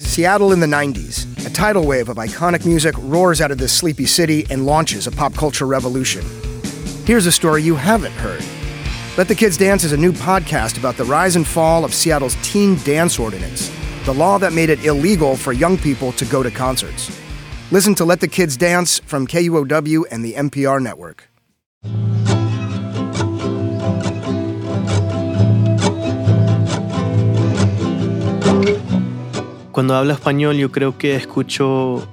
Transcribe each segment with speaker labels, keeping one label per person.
Speaker 1: Seattle in the 90s. A tidal wave of iconic music roars out of this sleepy city and launches a pop culture revolution. Here's a story you haven't heard. Let the Kids Dance is a new podcast about the rise and fall of Seattle's teen dance ordinance, the law that made it illegal for young people to go to concerts. Listen to Let the Kids Dance from KUOW and the NPR network.
Speaker 2: Cuando hablo español yo creo que escucho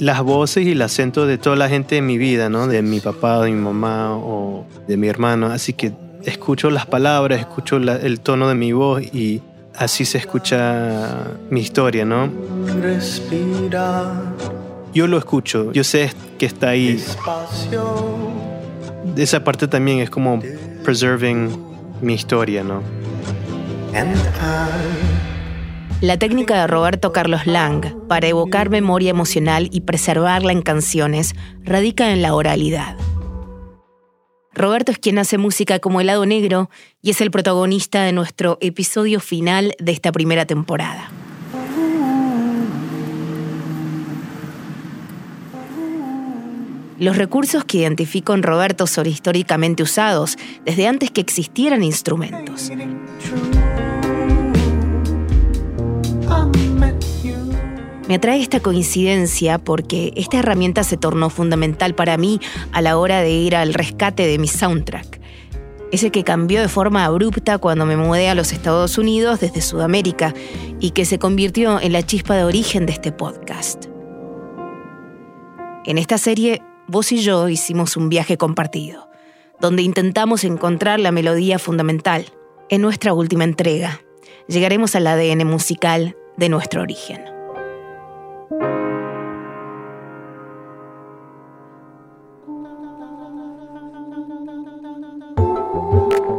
Speaker 2: las voces y el acento de toda la gente en mi vida, ¿no? De mi papá, de mi mamá o de mi hermano. Así que escucho las palabras, escucho la, el tono de mi voz y así se escucha mi historia, ¿no? Yo lo escucho, yo sé que está ahí. Esa parte también es como preserving mi historia, ¿no?
Speaker 3: La técnica de Roberto Carlos Lang para evocar memoria emocional y preservarla en canciones radica en la oralidad. Roberto es quien hace música como Helado Negro y es el protagonista de nuestro episodio final de esta primera temporada. Los recursos que identifico en Roberto son históricamente usados desde antes que existieran instrumentos. Me atrae esta coincidencia porque esta herramienta se tornó fundamental para mí a la hora de ir al rescate de mi soundtrack. Ese que cambió de forma abrupta cuando me mudé a los Estados Unidos desde Sudamérica y que se convirtió en la chispa de origen de este podcast. En esta serie, vos y yo hicimos un viaje compartido, donde intentamos encontrar la melodía fundamental. En nuestra última entrega, llegaremos al ADN musical de nuestro origen.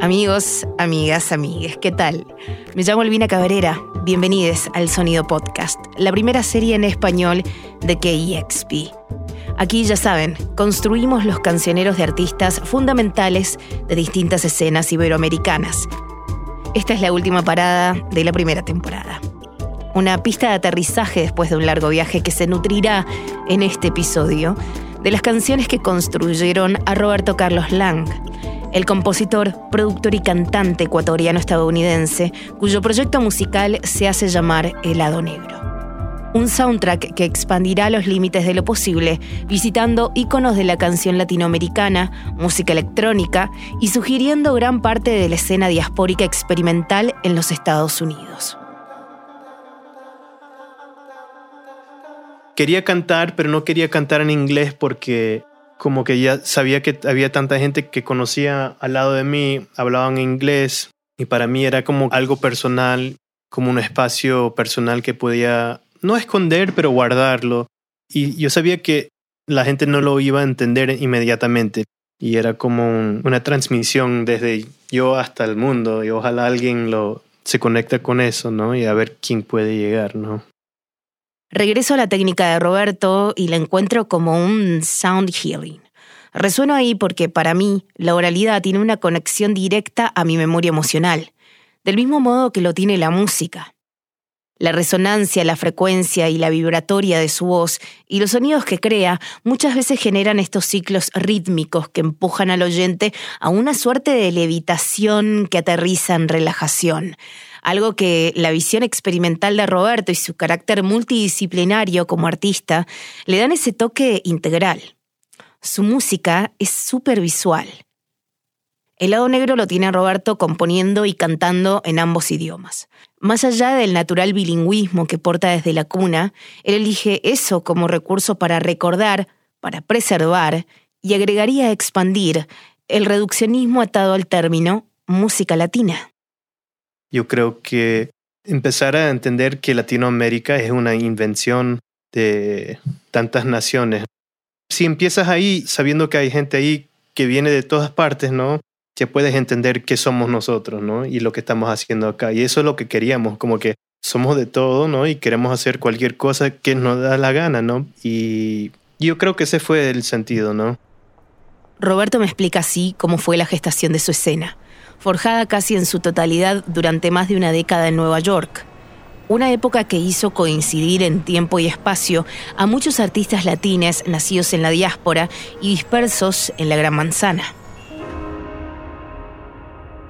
Speaker 3: Amigos, amigas, amigues, ¿qué tal? Me llamo Elvina Cabrera. Bienvenidos al Sonido Podcast, la primera serie en español de KEXP. Aquí ya saben, construimos los cancioneros de artistas fundamentales de distintas escenas iberoamericanas. Esta es la última parada de la primera temporada. Una pista de aterrizaje después de un largo viaje que se nutrirá en este episodio de las canciones que construyeron a Roberto Carlos Lang el compositor, productor y cantante ecuatoriano-estadounidense, cuyo proyecto musical se hace llamar Helado Negro. Un soundtrack que expandirá los límites de lo posible, visitando íconos de la canción latinoamericana, música electrónica y sugiriendo gran parte de la escena diaspórica experimental en los Estados Unidos.
Speaker 2: Quería cantar, pero no quería cantar en inglés porque como que ya sabía que había tanta gente que conocía al lado de mí, hablaban inglés y para mí era como algo personal, como un espacio personal que podía no esconder, pero guardarlo. Y yo sabía que la gente no lo iba a entender inmediatamente y era como una transmisión desde yo hasta el mundo y ojalá alguien lo se conecta con eso, ¿no? Y a ver quién puede llegar, ¿no?
Speaker 3: Regreso a la técnica de Roberto y la encuentro como un sound healing. Resueno ahí porque para mí la oralidad tiene una conexión directa a mi memoria emocional, del mismo modo que lo tiene la música. La resonancia, la frecuencia y la vibratoria de su voz y los sonidos que crea muchas veces generan estos ciclos rítmicos que empujan al oyente a una suerte de levitación que aterriza en relajación, algo que la visión experimental de Roberto y su carácter multidisciplinario como artista le dan ese toque integral. Su música es súper visual. El lado negro lo tiene Roberto componiendo y cantando en ambos idiomas. Más allá del natural bilingüismo que porta desde la cuna, él elige eso como recurso para recordar, para preservar y agregaría expandir el reduccionismo atado al término música latina
Speaker 2: yo creo que empezar a entender que Latinoamérica es una invención de tantas naciones. Si empiezas ahí sabiendo que hay gente ahí que viene de todas partes, ¿no? Ya puedes entender qué somos nosotros, ¿no? Y lo que estamos haciendo acá. Y eso es lo que queríamos, como que somos de todo, ¿no? Y queremos hacer cualquier cosa que nos da la gana, ¿no? Y yo creo que ese fue el sentido, ¿no?
Speaker 3: Roberto me explica así cómo fue la gestación de su escena forjada casi en su totalidad durante más de una década en Nueva York. una época que hizo coincidir en tiempo y espacio a muchos artistas latines nacidos en la diáspora y dispersos en la Gran Manzana.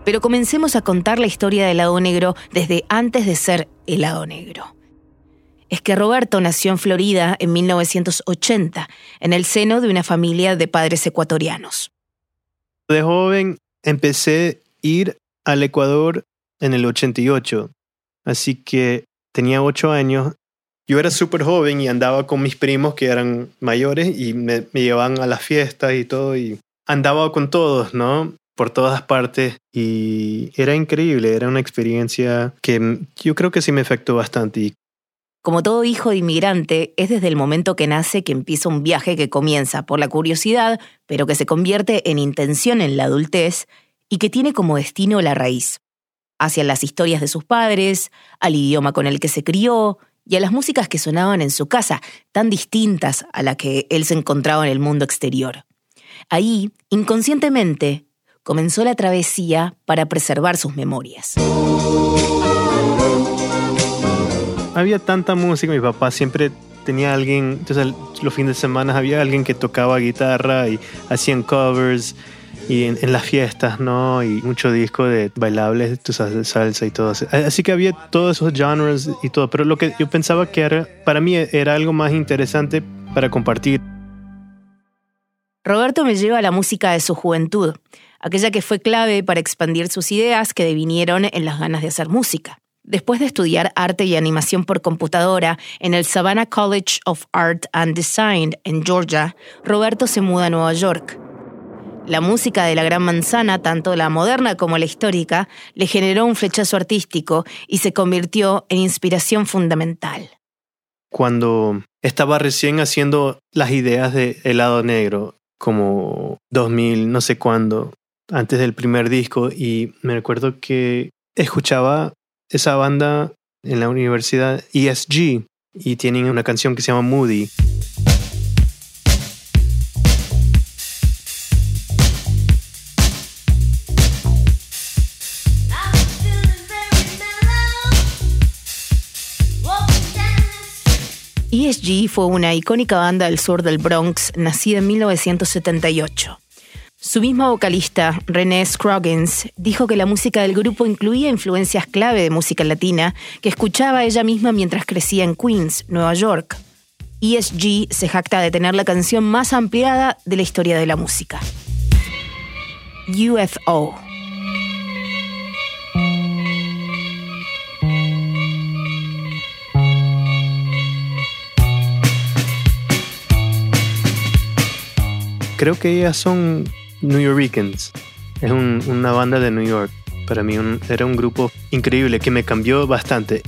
Speaker 3: Pero comencemos a contar la historia del lado negro desde antes de ser el lado negro. Es que Roberto nació en Florida en 1980, en el seno de una familia de padres ecuatorianos.
Speaker 2: De joven empecé ir al Ecuador en el 88, así que tenía ocho años. Yo era súper joven y andaba con mis primos que eran mayores y me, me llevaban a las fiestas y todo y andaba con todos, ¿no? por todas partes y era increíble, era una experiencia que yo creo que sí me afectó bastante.
Speaker 3: Como todo hijo de inmigrante, es desde el momento que nace que empieza un viaje que comienza por la curiosidad, pero que se convierte en intención en la adultez y que tiene como destino la raíz, hacia las historias de sus padres, al idioma con el que se crió y a las músicas que sonaban en su casa, tan distintas a la que él se encontraba en el mundo exterior. Ahí, inconscientemente, comenzó la travesía para preservar sus memorias.
Speaker 2: Había tanta música, mi papá siempre tenía alguien, entonces los fines de semana había alguien que tocaba guitarra y hacían covers y en, las fiestas, ¿no? Y mucho disco de bailables, de salsa y todo. Así que había todos esos genres y todo, pero lo que yo pensaba que era, para mí era algo más interesante para compartir.
Speaker 3: Roberto me lleva a la música de su juventud aquella que fue clave para expandir sus ideas que devinieron en las ganas de hacer música. Después de estudiar arte y animación por computadora en el Savannah College of Art and Design en Georgia, Roberto se muda a Nueva York. La música de la Gran Manzana, tanto la moderna como la histórica, le generó un flechazo artístico y se convirtió en inspiración fundamental.
Speaker 2: Cuando estaba recién haciendo las ideas de helado negro, como 2000, no sé cuándo, antes del primer disco y me recuerdo que escuchaba esa banda en la universidad ESG y tienen una canción que se llama Moody.
Speaker 3: ESG fue una icónica banda del sur del Bronx, nacida en 1978. Su misma vocalista, Renee Scroggins, dijo que la música del grupo incluía influencias clave de música latina que escuchaba ella misma mientras crecía en Queens, Nueva York. ESG se jacta de tener la canción más ampliada de la historia de la música. UFO.
Speaker 2: Creo que ellas son New Yorkers. Es una banda de New York. Para mí era un grupo increíble que me cambió bastante.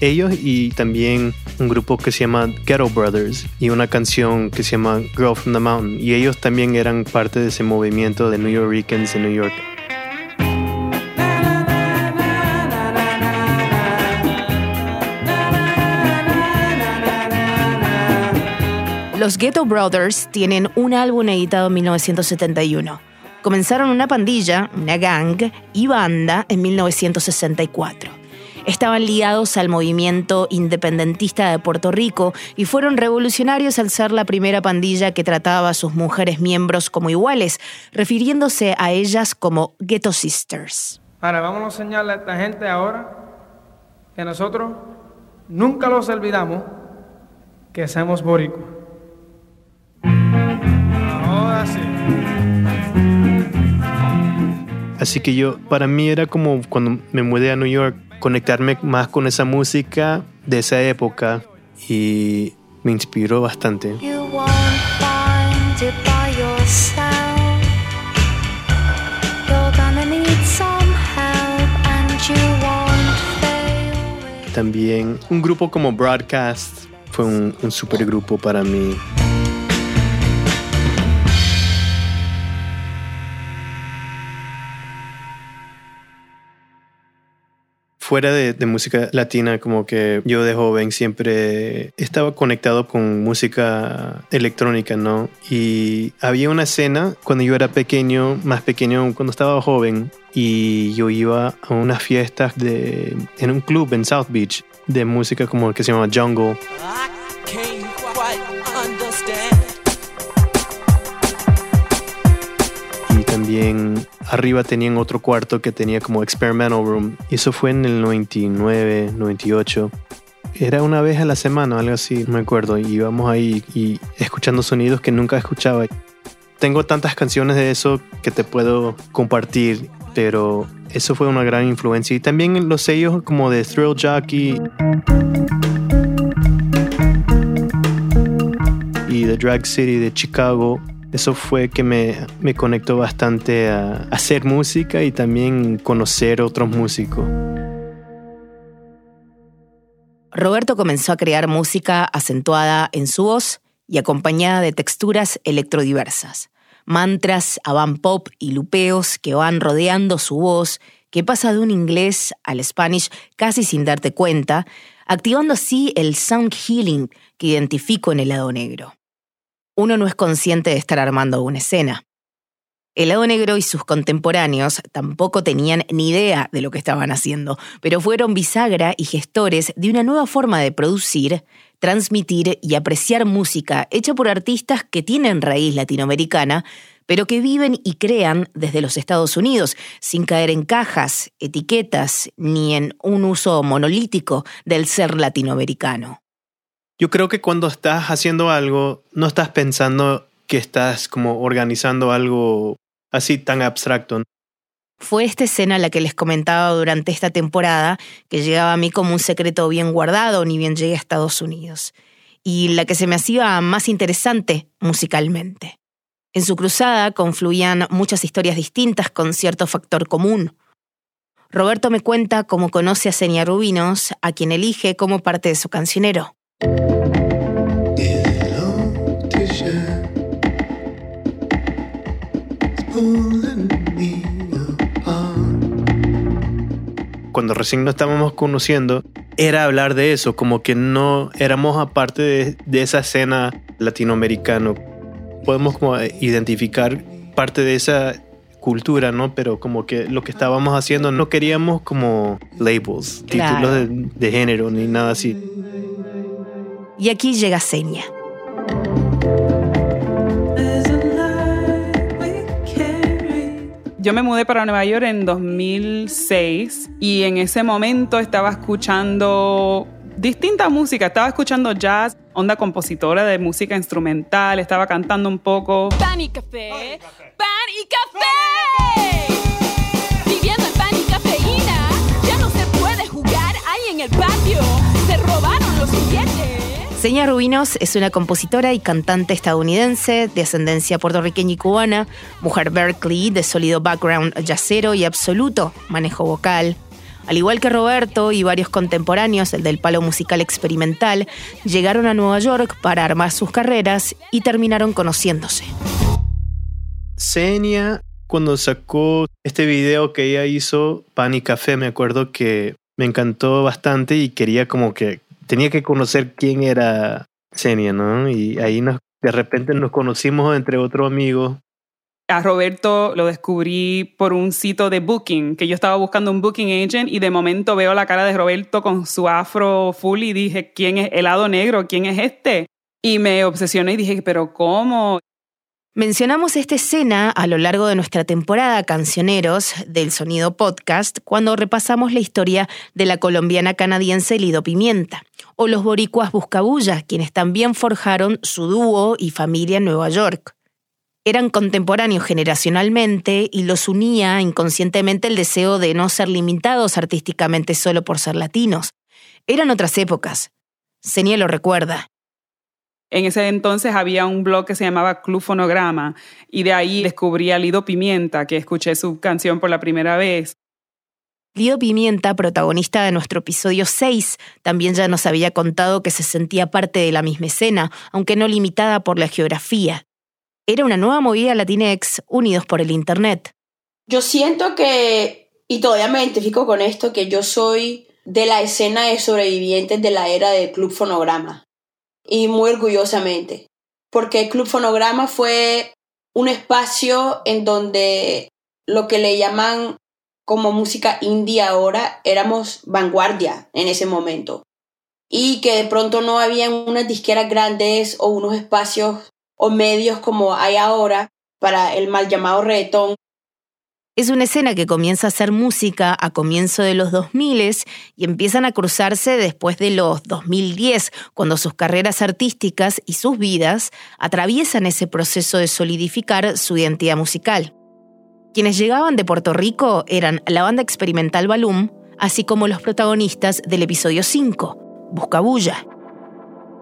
Speaker 2: Ellos y también un grupo que se llama Ghetto Brothers y una canción que se llama Girl from the Mountain. Y ellos también eran parte de ese movimiento de New Yorkers en New York.
Speaker 3: Los Ghetto Brothers tienen un álbum editado en 1971. Comenzaron una pandilla, una gang y banda en 1964. Estaban ligados al movimiento independentista de Puerto Rico y fueron revolucionarios al ser la primera pandilla que trataba a sus mujeres miembros como iguales, refiriéndose a ellas como Ghetto Sisters.
Speaker 4: Ahora vamos a enseñarle a esta gente ahora que nosotros nunca los olvidamos que somos boricos.
Speaker 2: Así que yo, para mí era como cuando me mudé a New York, conectarme más con esa música de esa época y me inspiró bastante. También un grupo como Broadcast fue un, un super grupo para mí. Fuera de, música latina, como que yo de joven siempre estaba conectado con música electrónica, ¿no? Y había una escena cuando yo era pequeño, más pequeño, cuando estaba joven, y yo iba a unas fiestas de, en un club en South Beach de música como que se llama Jungle. también arriba tenían otro cuarto que tenía como experimental room. Y eso fue en el 99, 98. Era una vez a la semana, algo así, no me acuerdo. Y íbamos ahí y escuchando sonidos que nunca escuchaba. Tengo tantas canciones de eso que te puedo compartir, pero eso fue una gran influencia. Y también los sellos como de Thrill Jockey y The Drag City de Chicago eso fue que me, me conectó bastante a hacer música y también conocer otros músicos.
Speaker 3: Roberto comenzó a crear música acentuada en su voz y acompañada de texturas electrodiversas, mantras, avant pop y lupeos que van rodeando su voz, que pasa de un inglés al spanish casi sin darte cuenta, activando así el sound healing que identifico en el lado negro uno no es consciente de estar armando una escena. El lado negro y sus contemporáneos tampoco tenían ni idea de lo que estaban haciendo, pero fueron bisagra y gestores de una nueva forma de producir, transmitir y apreciar música hecha por artistas que tienen raíz latinoamericana, pero que viven y crean desde los Estados Unidos, sin caer en cajas, etiquetas, ni en un uso monolítico del ser latinoamericano.
Speaker 2: Yo creo que cuando estás haciendo algo, no estás pensando que estás como organizando algo así tan abstracto.
Speaker 3: Fue esta escena la que les comentaba durante esta temporada, que llegaba a mí como un secreto bien guardado, ni bien llegué a Estados Unidos, y la que se me hacía más interesante musicalmente. En su cruzada confluían muchas historias distintas con cierto factor común. Roberto me cuenta cómo conoce a Senia Rubinos, a quien elige como parte de su cancionero.
Speaker 2: Cuando recién nos estábamos conociendo, era hablar de eso, como que no éramos aparte de, esa escena latinoamericana. Podemos como identificar parte de esa cultura, ¿no? Pero como que lo que estábamos haciendo no queríamos como labels, títulos de, de género ni nada así.
Speaker 3: Y aquí llega Seña.
Speaker 5: Yo me mudé para Nueva York en 2006 y en ese momento estaba escuchando distinta música. Estaba escuchando jazz, onda compositora de música instrumental, estaba cantando un poco. Pan y café, pan y café. Viviendo en pan y cafeína, ya no se puede jugar ahí en el patio. Se robaron los juguetes.
Speaker 3: Seña Rubinos es una compositora y cantante estadounidense de ascendencia puertorriqueña y cubana, mujer Berkeley de sólido background jazzero y absoluto manejo vocal. Al igual que Roberto y varios contemporáneos, el del palo musical experimental, llegaron a Nueva York para armar sus carreras y terminaron conociéndose.
Speaker 2: Senia, cuando sacó este video que ella hizo, Pan y Café, me acuerdo que me encantó bastante y quería como que tenía que conocer quién era Xenia, ¿no? Y ahí de repente nos conocimos entre otros amigos.
Speaker 5: A Roberto lo descubrí por un sitio de booking, que yo estaba buscando un booking agent y de momento veo la cara de Roberto con su afro full y dije, ¿quién es helado negro? ¿Quién es este? Y me obsesioné y dije, pero ¿cómo?
Speaker 3: Mencionamos esta escena a lo largo de nuestra temporada Cancioneros del Sonido Podcast cuando repasamos la historia de la colombiana canadiense Lido Pimienta, o los boricuas Buscabulla, quienes también forjaron su dúo y familia en Nueva York. Eran contemporáneos generacionalmente y los unía inconscientemente el deseo de no ser limitados artísticamente solo por ser latinos. Eran otras épocas. Senia lo recuerda.
Speaker 5: En ese entonces había un blog que se llamaba Club Fonograma y de ahí descubrí a Lido Pimienta, que escuché su canción por la primera vez.
Speaker 3: Lido Pimienta, protagonista de nuestro episodio 6, también ya nos había contado que se sentía parte de la misma escena, aunque no limitada por la geografía. Era una nueva movida latinex unidos por el Internet.
Speaker 6: Yo siento que y todavía me identifico con esto, que yo soy de la escena de sobrevivientes de la era del Club Fonograma. Y muy orgullosamente. Porque el Club Fonograma fue un espacio en donde lo que le llaman como música indie ahora éramos vanguardia en ese momento. Y que de pronto no habían unas disqueras grandes o unos espacios o medios como hay ahora para el mal llamado reggaetón
Speaker 3: es una escena que comienza a hacer música a comienzo de los 2000 y empiezan a cruzarse después de los 2010, cuando sus carreras artísticas y sus vidas atraviesan ese proceso de solidificar su identidad musical. Quienes llegaban de Puerto Rico eran la banda experimental Balloon, así como los protagonistas del episodio 5, Buscabulla.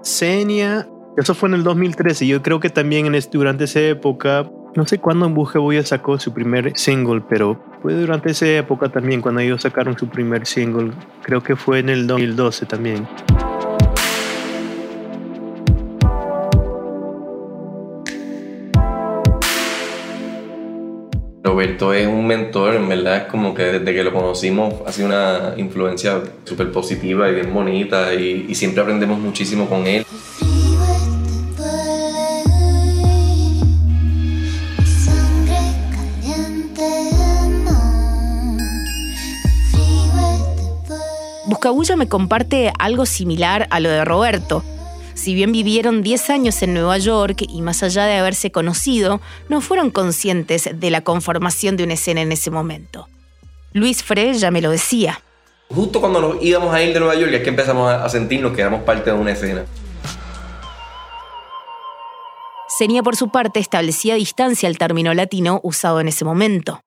Speaker 2: Senia, eso fue en el 2013, yo creo que también en durante esa época no sé cuándo en Bujebuya sacó su primer single, pero fue durante esa época también cuando ellos sacaron su primer single. Creo que fue en el 2012 también.
Speaker 7: Roberto es un mentor, en verdad, como que desde que lo conocimos ha sido una influencia súper positiva y bien bonita y siempre aprendemos muchísimo con él.
Speaker 3: Buscabulla me comparte algo similar a lo de Roberto. Si bien vivieron 10 años en Nueva York y más allá de haberse conocido, no fueron conscientes de la conformación de una escena en ese momento. Luis Frey ya me lo decía.
Speaker 7: Justo cuando nos íbamos a ir de Nueva York es que empezamos a sentirnos que éramos parte de una escena.
Speaker 3: Senia, por su parte, establecía distancia al término latino usado en ese momento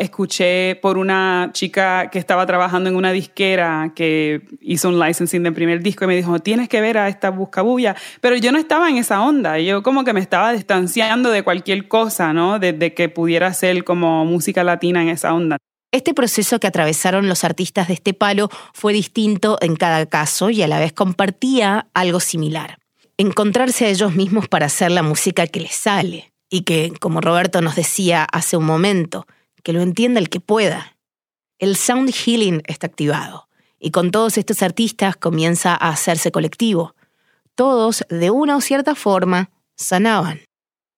Speaker 5: escuché por una chica que estaba trabajando en una disquera que hizo un licensing de primer disco y me dijo, tienes que ver a esta buscabulla. Pero yo no estaba en esa onda, yo como que me estaba distanciando de cualquier cosa, ¿no? De, que pudiera ser como música latina en esa onda.
Speaker 3: Este proceso que atravesaron los artistas de este palo fue distinto en cada caso y a la vez compartía algo similar. Encontrarse a ellos mismos para hacer la música que les sale y que, como Roberto nos decía hace un momento, que lo entienda el que pueda. El sound healing está activado y con todos estos artistas comienza a hacerse colectivo. Todos, de una o cierta forma, sanaban.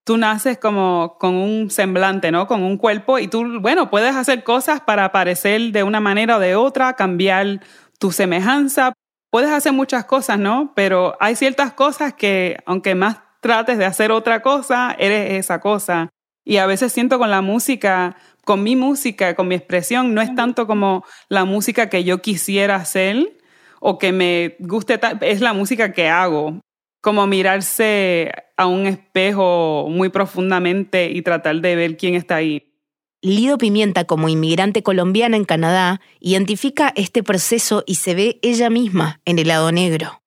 Speaker 5: Tú naces como con un semblante, ¿no? Con un cuerpo y tú, bueno, puedes hacer cosas para parecer de una manera o de otra, cambiar tu semejanza. Puedes hacer muchas cosas, ¿no? Pero hay ciertas cosas que, aunque más trates de hacer otra cosa, eres esa cosa. Y a veces siento con la música, con mi música, con mi expresión, no es tanto como la música que yo quisiera hacer o que me guste, es la música que hago. Como mirarse a un espejo muy profundamente y tratar de ver quién está ahí.
Speaker 3: Lido Pimienta, como inmigrante colombiana en Canadá, identifica este proceso y se ve ella misma en el lado negro.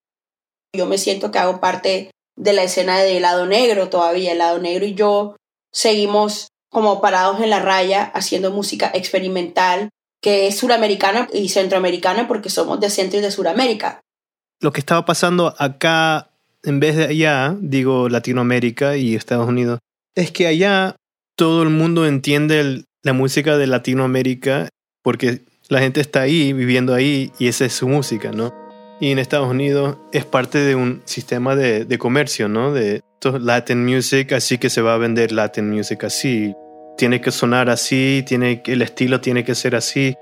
Speaker 6: Yo me siento que hago parte de la escena del lado negro todavía. El lado negro y yo seguimos como parados en la raya haciendo música experimental que es suramericana y centroamericana porque somos de Centro y de Suramérica.
Speaker 2: Lo que estaba pasando acá en vez de allá, digo Latinoamérica y Estados Unidos, es que allá todo el mundo entiende la música de Latinoamérica porque la gente está ahí, viviendo ahí y esa es su música, ¿no? Y en Estados Unidos es parte de un sistema de, de comercio, ¿no? De Latin music, así que se va a vender Latin music así tiene que sonar así, tiene, el estilo tiene que ser así.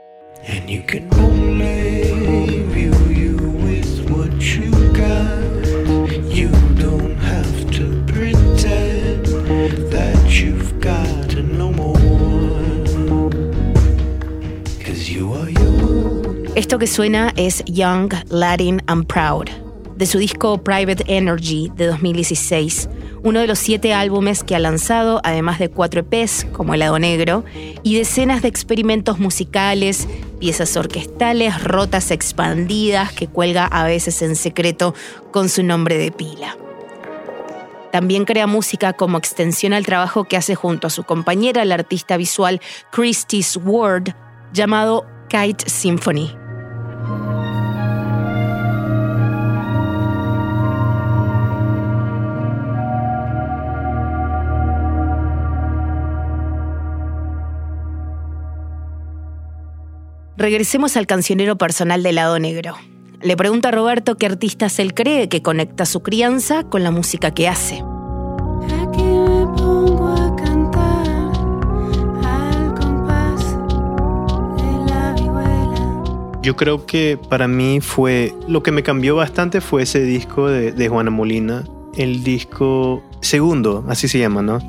Speaker 3: Esto que suena es Young, Latin and Proud, de su disco Private Energy de 2016 uno de los siete álbumes que ha lanzado, además de cuatro EPs como El lado negro, y decenas de experimentos musicales, piezas orquestales, rotas expandidas que cuelga a veces en secreto con su nombre de pila. También crea música como extensión al trabajo que hace junto a su compañera, la artista visual Christy Ward, llamado Kite Symphony. Regresemos al cancionero personal del lado negro. Le pregunto a Roberto qué artistas él cree que conecta su crianza con la música que hace.
Speaker 8: Aquí me pongo a cantar al compás de la vihuela.
Speaker 2: Yo creo que para mí fue, lo que me cambió bastante fue ese disco de, de Juana Molina, el disco segundo, así se llama, ¿no?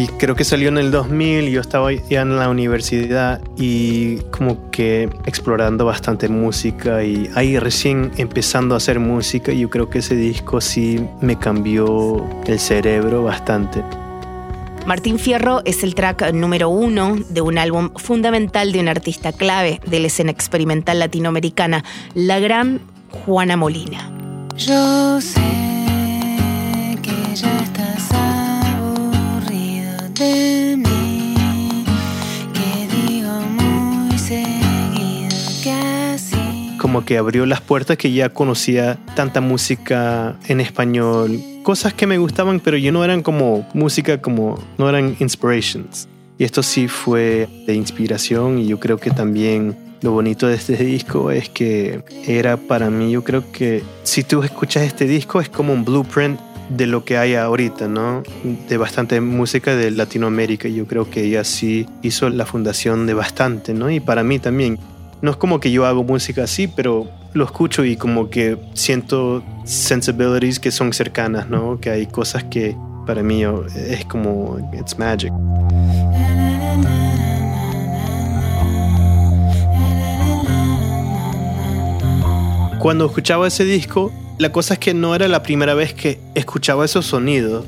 Speaker 2: Y creo que salió en el 2000, yo estaba ya en la universidad y como que explorando bastante música y ahí recién empezando a hacer música, yo creo que ese disco sí me cambió el cerebro bastante.
Speaker 3: Martín Fierro es el track número uno de un álbum fundamental de un artista clave de la escena experimental latinoamericana, la gran Juana Molina.
Speaker 8: Yo sé que ya estás
Speaker 2: Como que abrió las puertas que ya conocía tanta música en español, cosas que me gustaban, pero yo no eran como música como no eran inspirations. Y esto sí fue de inspiración y yo creo que también lo bonito de este disco es que era para mí, yo creo que si tú escuchas este disco es como un blueprint de lo que hay ahorita, ¿no? De bastante música de Latinoamérica. Yo creo que ella sí hizo la fundación de bastante, ¿no? Y para mí también. No es como que yo hago música así, pero lo escucho y como que siento sensibilities que son cercanas, ¿no? Que hay cosas que para mí es como, it's magic. Cuando escuchaba ese disco, la cosa es que no era la primera vez que escuchaba esos sonidos.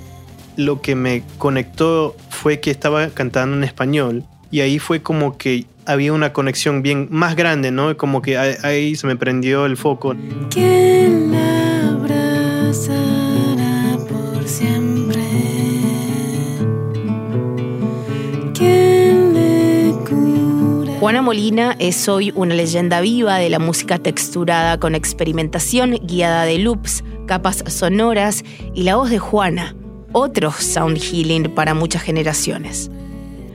Speaker 2: Lo que me conectó fue que estaba cantando en español y ahí fue como que había una conexión bien más grande, ¿no? Como que ahí, ahí se me prendió el foco.
Speaker 8: ¿Quién la abrazará por siempre? ¿Quién le cura?
Speaker 3: Juana Molina es hoy una leyenda viva de la música texturada con experimentación guiada de loops, capas sonoras y la voz de Juana, otro sound healing para muchas generaciones.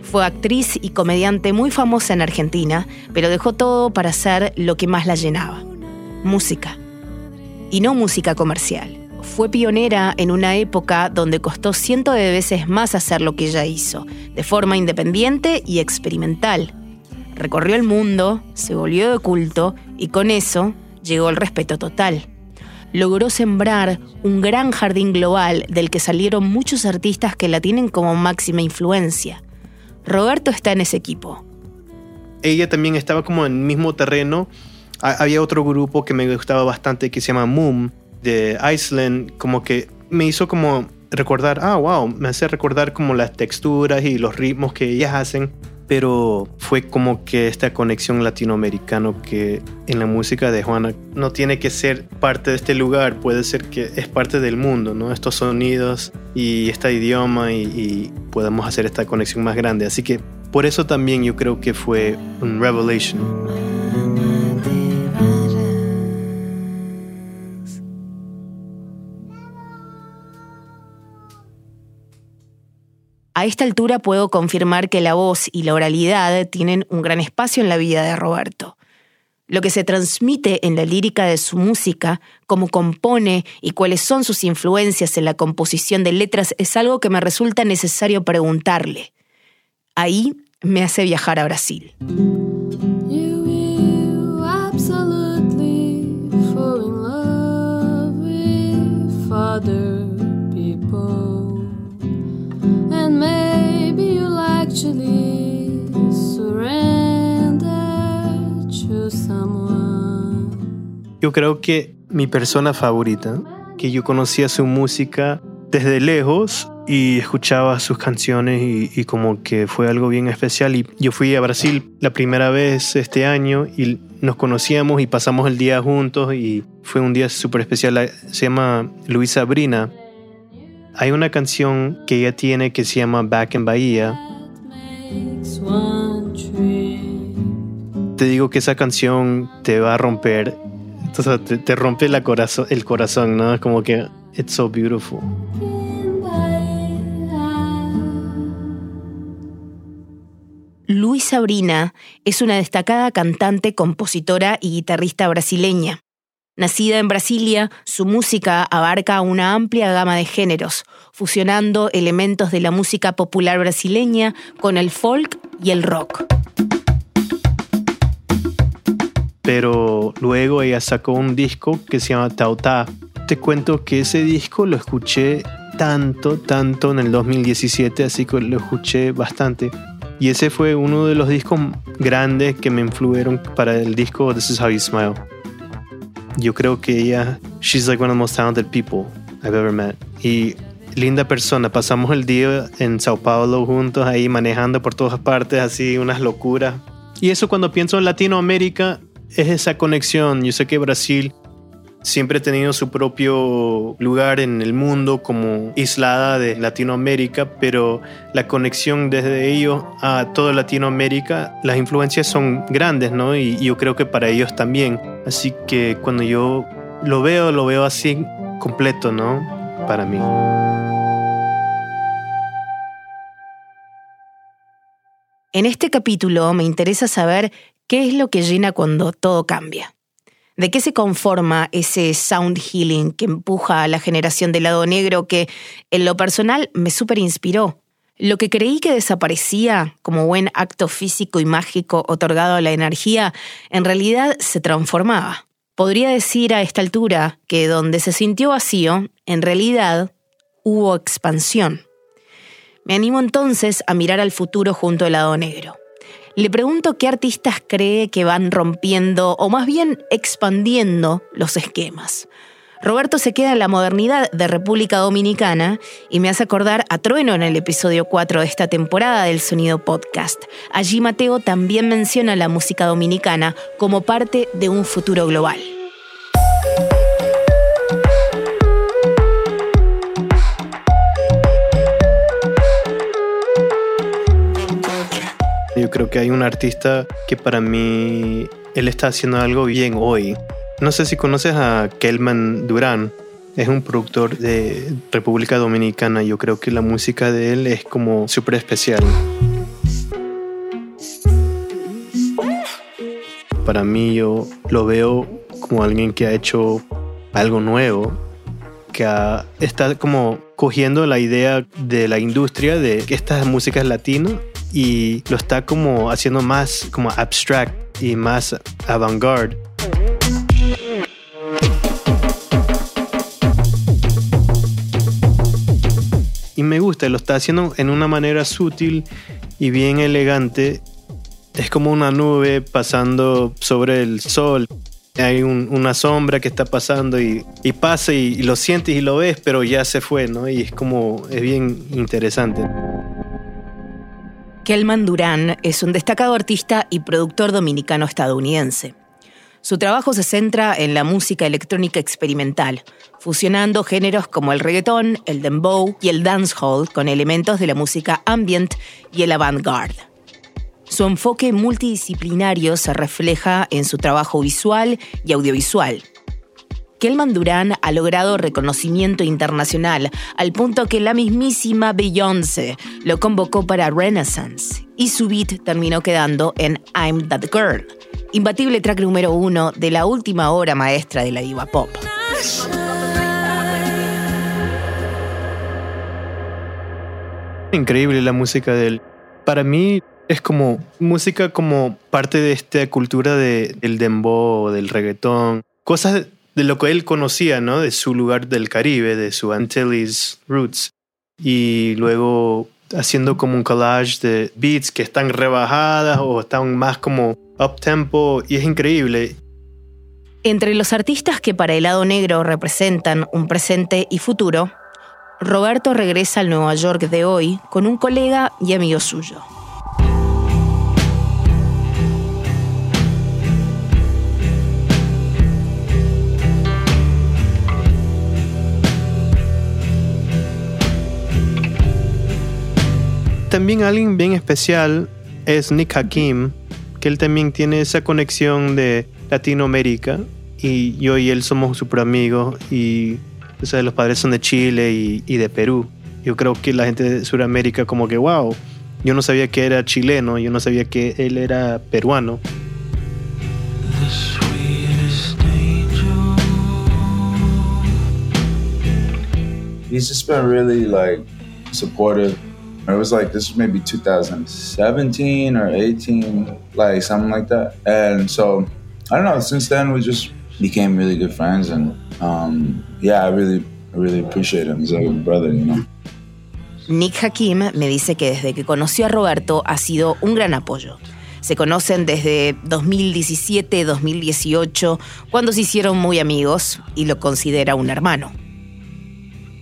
Speaker 3: Fue actriz y comediante muy famosa en Argentina, pero dejó todo para hacer lo que más la llenaba, música. Y no música comercial. Fue pionera en una época donde costó cientos de veces más hacer lo que ella hizo, de forma independiente y experimental. Recorrió el mundo, se volvió de culto y con eso llegó el respeto total. Logró sembrar un gran jardín global del que salieron muchos artistas que la tienen como máxima influencia. Roberto está en ese equipo.
Speaker 2: ella también estaba como en el mismo terreno. Ha- Había otro grupo que me gustaba bastante que se llama Moom de Iceland, como que me hizo como recordar, ah, wow, me hace recordar como las texturas y los ritmos que ellas hacen, pero fue como que esta conexión latinoamericano que en la música de Juana no tiene que ser parte de este lugar, puede ser que es parte del mundo, ¿no? Estos sonidos y este idioma y, y podemos hacer esta conexión más grande. Así que por eso también yo creo que fue un revelation.
Speaker 3: A esta altura puedo confirmar que la voz y la oralidad tienen un gran espacio en la vida de Roberto. Lo que se transmite en la lírica de su música, cómo compone y cuáles son sus influencias en la composición de letras es algo que me resulta necesario preguntarle. Ahí me hace viajar a Brasil.
Speaker 8: Actually surrender to someone.
Speaker 2: Yo creo que mi persona favorita, que yo conocía su música desde lejos y escuchaba sus canciones y, y como que fue algo bien especial. Y yo fui a Brasil la primera vez este año y nos conocíamos y pasamos el día juntos y fue un día súper especial. Se llama Luisa Brina. Hay una canción que ella tiene que se llama Back in Bahía. Te digo que esa canción te va a romper, te, rompe la corazón, el corazón, ¿no? Es como que it's so beautiful.
Speaker 8: In Bahia.
Speaker 3: Luis Sabrina es una destacada cantante, compositora y guitarrista brasileña. Nacida en Brasilia, su música abarca una amplia gama de géneros, fusionando elementos de la música popular brasileña con el folk y el rock.
Speaker 2: Pero luego ella sacó un disco que se llama Tautá. Te cuento que ese disco lo escuché tanto, tanto en el 2017, así que lo escuché bastante. Y ese fue uno de los discos grandes que me influyeron para el disco This Is How Smile. Yo creo que ella, she's like one of the most talented people I've ever met. Y linda persona. Pasamos el día en Sao Paulo juntos, ahí manejando por todas partes, así unas locuras. Y eso cuando pienso en Latinoamérica, es esa conexión. Yo sé que Brasil siempre ha tenido su propio lugar en el mundo como aislada de Latinoamérica, pero la conexión desde ellos a toda Latinoamérica, las influencias son grandes, ¿no? Y yo creo que para ellos también. Así que cuando yo lo veo, lo veo así completo, ¿no? Para mí.
Speaker 3: En este capítulo me interesa saber qué es lo que llena cuando todo cambia. ¿De qué se conforma ese sound healing que empuja a la generación del lado negro que, en lo personal, me súper inspiró? Lo que creí que desaparecía como buen acto físico y mágico otorgado a la energía, en realidad se transformaba. Podría decir a esta altura que donde se sintió vacío, en realidad hubo expansión. Me animo entonces a mirar al futuro junto al lado negro. Le pregunto qué artistas cree que van rompiendo o más bien expandiendo los esquemas. Roberto se queda en la modernidad de República Dominicana y me hace acordar a Trueno en el episodio 4 de esta temporada del Sonido Podcast. Allí Mateo también menciona la música dominicana como parte de un futuro global.
Speaker 2: Creo que hay un artista que para mí él está haciendo algo bien hoy. No sé si conoces a Kelman Durán. Es un productor de República Dominicana. Yo creo que la música de él es como súper especial. Para mí yo lo veo como alguien que ha hecho algo nuevo, que ha- está como cogiendo la idea de la industria de que esta música es latina y lo está como haciendo más como abstract y más avant-garde. Y me gusta, lo está haciendo en una manera sutil y bien elegante. Es como una nube pasando sobre el sol. Hay un- una sombra que está pasando y, y pasa y, y lo sientes y lo ves, pero ya se fue, ¿no? Y es como, es bien interesante.
Speaker 3: Kelman Durán es un destacado artista y productor dominicano-estadounidense. Su trabajo se centra en la música electrónica experimental, fusionando géneros como el reggaetón, el dembow y el dancehall con elementos de la música ambient y el avant-garde. Su enfoque multidisciplinario se refleja en su trabajo visual y audiovisual. Kelman Durán ha logrado reconocimiento internacional al punto que la mismísima Beyoncé lo convocó para Renaissance y su beat terminó quedando en I'm That Girl, imbatible track número uno de la última obra maestra de la diva pop.
Speaker 2: Increíble la música de él. Para mí es como música como parte de esta cultura de, del dembow, del reggaetón, cosas de lo que él conocía, ¿no? De su lugar del Caribe, de su Antilles roots. Y luego haciendo como un collage de beats que están rebajadas o están más como up tempo y es increíble.
Speaker 3: Entre los artistas que para el lado negro representan un presente y futuro, Roberto regresa al Nueva York de hoy con un colega y amigo suyo.
Speaker 2: También alguien bien especial es Nick Hakim, que él también tiene esa conexión de Latinoamérica y yo y él somos súper amigos y o sea, los padres son de Chile y, de Perú. Yo creo que la gente de Sudamérica como que, wow, Yo no sabía que era chileno, yo no sabía que él era peruano.
Speaker 9: He's just been really like supportive. It was like this was maybe 2017 or 18, like something like that. And so I don't know. Since then, we just became really good friends, and um, yeah, I really, I really appreciate him. He's like a brother, you know.
Speaker 3: Nick Hakim me dice que desde que conoció a Roberto ha sido un gran apoyo. Se conocen desde 2017-2018, cuando se hicieron muy amigos y lo considera un hermano.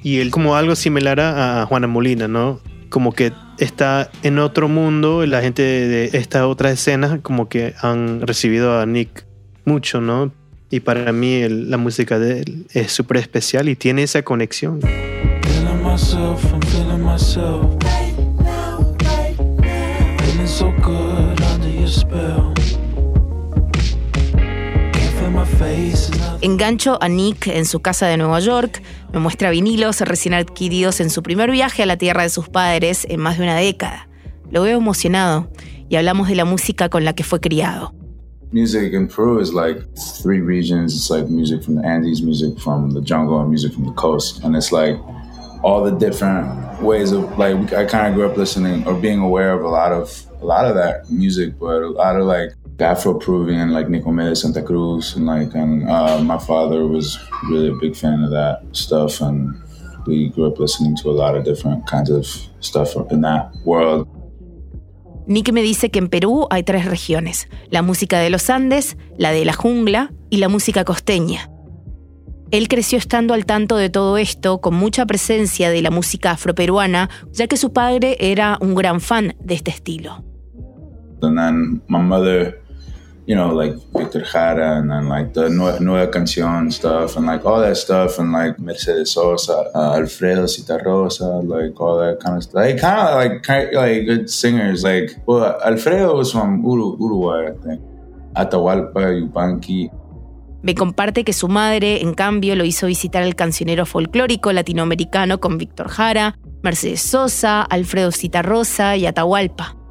Speaker 2: Y él como algo similar a, a Juana Molina, ¿no? Como que está en otro mundo, y la gente de esta otra escena como que han recibido a Nick mucho, ¿no? Y para mí el- la música de él es súper especial y tiene esa conexión.
Speaker 10: I'm
Speaker 3: Engancho a Nick en su casa de Nueva York, me muestra vinilos recién adquiridos en su primer viaje a la tierra de sus padres en más de una década. Lo veo emocionado y hablamos de la música con la que fue criado.
Speaker 9: Music in Peru is like three regions. It's like music from the Andes, music from the jungle, and music from the coast. And it's like all the different ways of like I kind of grew up listening or being aware of a lot of a lot of that music, but a lot of like Afro-Peruvian, like Nicomedes Santa Cruz, and like and uh, my father was really a big fan of that stuff, and we grew up listening to a lot of different kinds of stuff in that world.
Speaker 3: Nick me dice que en Perú hay tres regiones, la música de los Andes, la de la jungla y la música costeña. Él creció estando al tanto de todo esto, con mucha presencia de la música afroperuana, ya que su padre era un gran fan de este estilo.
Speaker 9: And then my mother, you know, like Victor Jara and then like the Nueva, Nueva Canción stuff and like all that stuff and like Mercedes Sosa, uh, Alfredo Citarrosa, like all that kind of stuff. Like kind of like kind like good singers. Like well, Alfredo was from Uru- Uruguay, I think. Atahualpa, Yupanqui.
Speaker 3: Me comparte que su madre, en cambio, lo hizo visitar el cancionero folclórico latinoamericano con Víctor Jara, Mercedes Sosa, Alfredo Citarrosa y Atahualpa.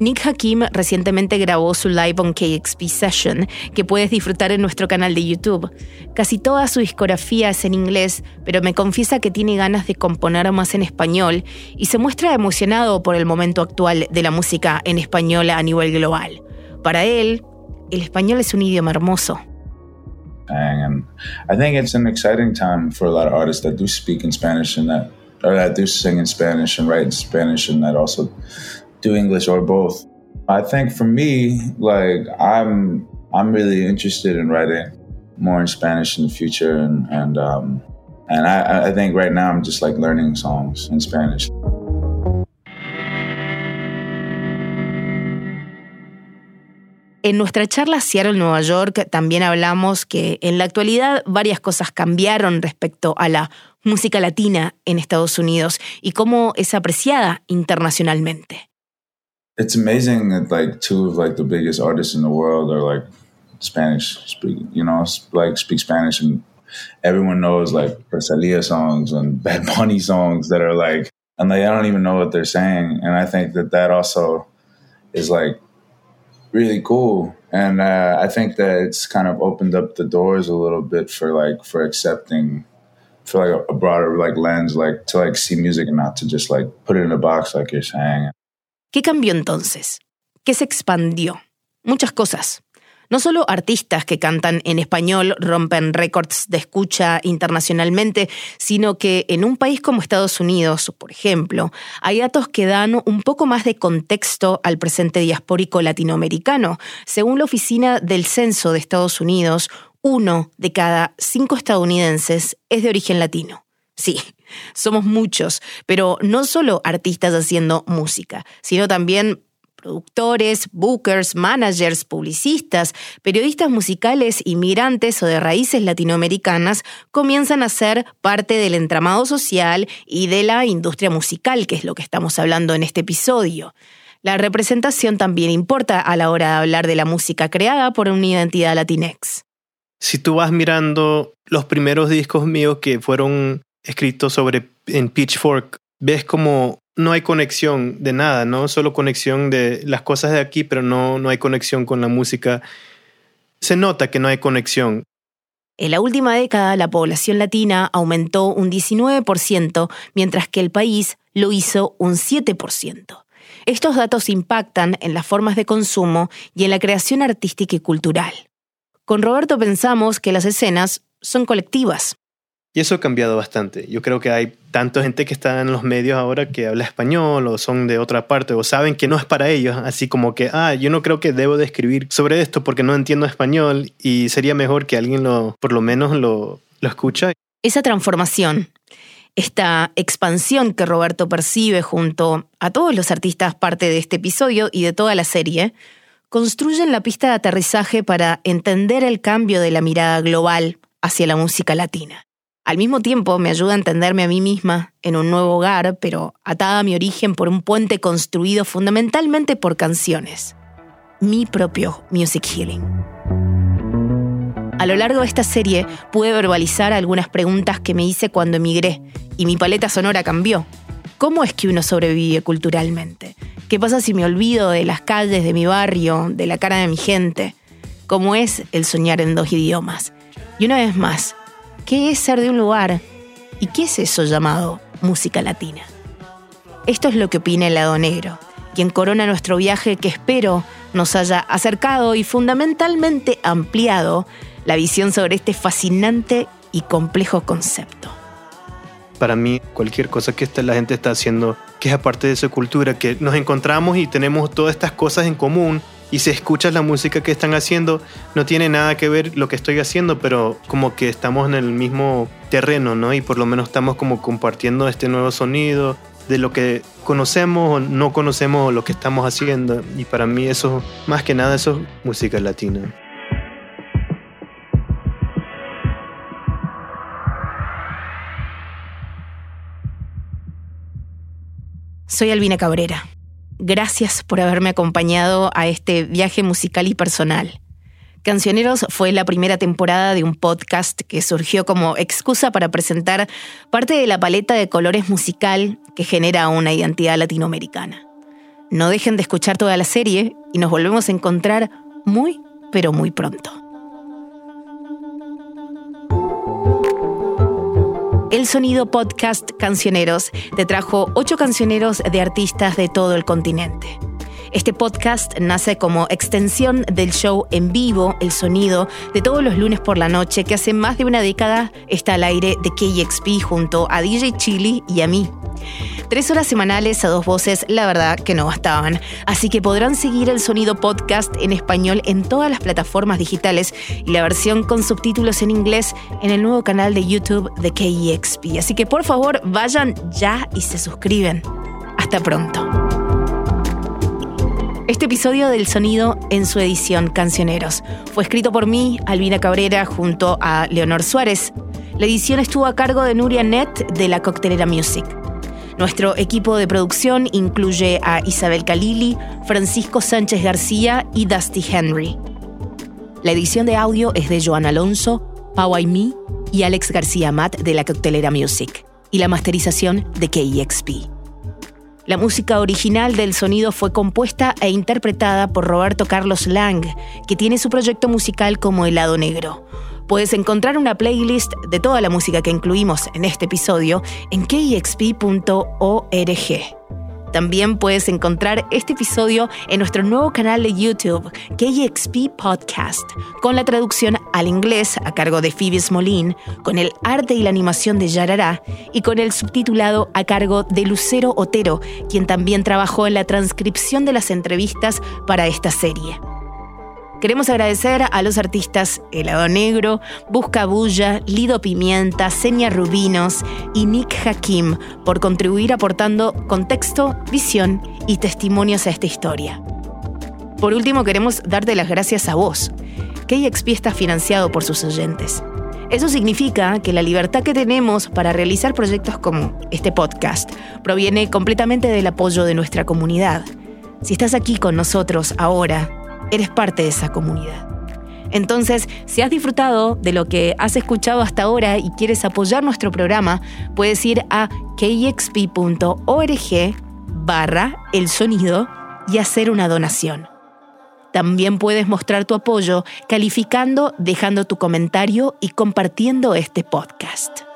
Speaker 3: Nick Hakim recientemente grabó su live on KXP Session, que puedes disfrutar en nuestro canal de YouTube. Casi toda su discografía es en inglés, pero me confiesa que tiene ganas de componer más en español y se muestra emocionado por el momento actual de la música en español a nivel global. Para él, el español es un idioma hermoso.
Speaker 9: I think it's an exciting time for a lot of artists that do speak in Spanish and that, or that do sing in Spanish and write in Spanish and that also do English or both. I think for me, like I'm, I'm really interested in writing more in Spanish in the future, and and um, and I, I think right now I'm just like learning songs in Spanish.
Speaker 3: En nuestra charla Seattle-Nueva York también hablamos que en la actualidad varias cosas cambiaron respecto a la música latina en Estados Unidos y cómo es apreciada internacionalmente.
Speaker 9: It's amazing that like two of like the biggest artists in the world are like Spanish speaking, you know, like speak Spanish and everyone knows like Rosalia songs and Bad Bunny songs that are like, and like I don't even know what they're saying. And I think that that also is like really cool. And uh, I think that it's kind of opened up the doors a little bit for like, for accepting for like a, a broader like lens, like to like see music and not to just like put it in a box like you're saying.
Speaker 3: ¿Qué cambió entonces? ¿Qué se expandió? Muchas cosas. No solo artistas que cantan en español rompen récords de escucha internacionalmente, sino que en un país como Estados Unidos, por ejemplo, hay datos que dan un poco más de contexto al presente diaspórico latinoamericano. Según la Oficina del Censo de Estados Unidos, uno de cada cinco estadounidenses es de origen latino. Sí, somos muchos, pero no solo artistas haciendo música, sino también productores, bookers, managers, publicistas, periodistas musicales, inmigrantes o de raíces latinoamericanas comienzan a ser parte del entramado social y de la industria musical, que es lo que estamos hablando en este episodio. La representación también importa a la hora de hablar de la música creada por una identidad latinex.
Speaker 2: Si tú vas mirando los primeros discos míos que fueron escritos sobre en Pitchfork, ves como no hay conexión de nada, ¿no? Solo conexión de las cosas de aquí, pero no, no hay conexión con la música. Se nota que no hay conexión.
Speaker 3: En la última década, la población latina aumentó un 19%, mientras que el país lo hizo un 7%. Estos datos impactan en las formas de consumo y en la creación artística y cultural. Con Roberto pensamos que las escenas son colectivas.
Speaker 2: Y eso ha cambiado bastante. Yo creo que hay tanta gente que está en los medios ahora que habla español o son de otra parte o saben que no es para ellos, así como que, ah, yo no creo que debo de escribir sobre esto porque no entiendo español y sería mejor que alguien lo, por lo menos lo, lo escucha.
Speaker 3: Esa transformación, esta expansión que Roberto percibe junto a todos los artistas parte de este episodio y de toda la serie, construyen la pista de aterrizaje para entender el cambio de la mirada global hacia la música latina. Al mismo tiempo me ayuda a entenderme a mí misma en un nuevo hogar, pero atada a mi origen por un puente construido fundamentalmente por canciones. Mi propio Music Healing. A lo largo de esta serie pude verbalizar algunas preguntas que me hice cuando emigré y mi paleta sonora cambió. ¿Cómo es que uno sobrevive culturalmente? ¿Qué pasa si me olvido de las calles de mi barrio, de la cara de mi gente? ¿Cómo es el soñar en dos idiomas? Y una vez más, ¿qué es ser de un lugar? ¿Y qué es eso llamado música latina? Esto es lo que opina el lado negro, quien corona nuestro viaje que espero nos haya acercado y fundamentalmente ampliado la visión sobre este fascinante y complejo concepto.
Speaker 2: Para mí, cualquier cosa que la gente está haciendo, que es aparte de su cultura, que nos encontramos y tenemos todas estas cosas en común, y si escuchas la música que están haciendo, no tiene nada que ver lo que estoy haciendo, pero como que estamos en el mismo terreno, ¿no? Y por lo menos estamos como compartiendo este nuevo sonido de lo que conocemos o no conocemos o lo que estamos haciendo. Y para mí eso, más que nada, eso es música latina.
Speaker 3: Soy Albina Cabrera. Gracias por haberme acompañado a este viaje musical y personal. Cancioneros fue la primera temporada de un podcast que surgió como excusa para presentar parte de la paleta de colores musical que genera una identidad latinoamericana. No dejen de escuchar toda la serie y nos volvemos a encontrar muy, pero muy pronto. El Sonido Podcast Cancioneros te trajo ocho cancioneros de artistas de todo el continente. Este podcast nace como extensión del show en vivo, El Sonido, de todos los lunes por la noche, que hace más de una década está al aire de KXP junto a DJ Chili y a mí. Tres horas semanales a dos voces, la verdad que no bastaban. Así que podrán seguir el sonido podcast en español en todas las plataformas digitales y la versión con subtítulos en inglés en el nuevo canal de YouTube de KEXP. Así que por favor vayan ya y se suscriben. Hasta pronto. Este episodio del sonido en su edición Cancioneros fue escrito por mí, Albina Cabrera, junto a Leonor Suárez. La edición estuvo a cargo de Nuria Net de la Coctelera Music. Nuestro equipo de producción incluye a Isabel Calili, Francisco Sánchez García y Dusty Henry. La edición de audio es de Joan Alonso, Pau Aimee y Alex García Matt de la Coctelera Music. Y la masterización de KEXP. La música original del sonido fue compuesta e interpretada por Roberto Carlos Lang, que tiene su proyecto musical como Helado Negro. Puedes encontrar una playlist de toda la música que incluimos en este episodio en kexp.org. También puedes encontrar este episodio en nuestro nuevo canal de YouTube, KXP Podcast, con la traducción al inglés a cargo de Phoebe Smolin, con el arte y la animación de Yarará y con el subtitulado a cargo de Lucero Otero, quien también trabajó en la transcripción de las entrevistas para esta serie. Queremos agradecer a los artistas Helado Negro, Busca Bulla, Lido Pimienta, Seña Rubinos y Nick Hakim por contribuir aportando contexto, visión y testimonios a esta historia. Por último, queremos darte las gracias a vos. KXP está financiado por sus oyentes. Eso significa que la libertad que tenemos para realizar proyectos como este podcast proviene completamente del apoyo de nuestra comunidad. Si estás aquí con nosotros ahora, eres parte de esa comunidad. Entonces, si has disfrutado de lo que has escuchado hasta ahora y quieres apoyar nuestro programa, puedes ir a kexp.org barra el sonido y hacer una donación. También puedes mostrar tu apoyo calificando, dejando tu comentario y compartiendo este podcast.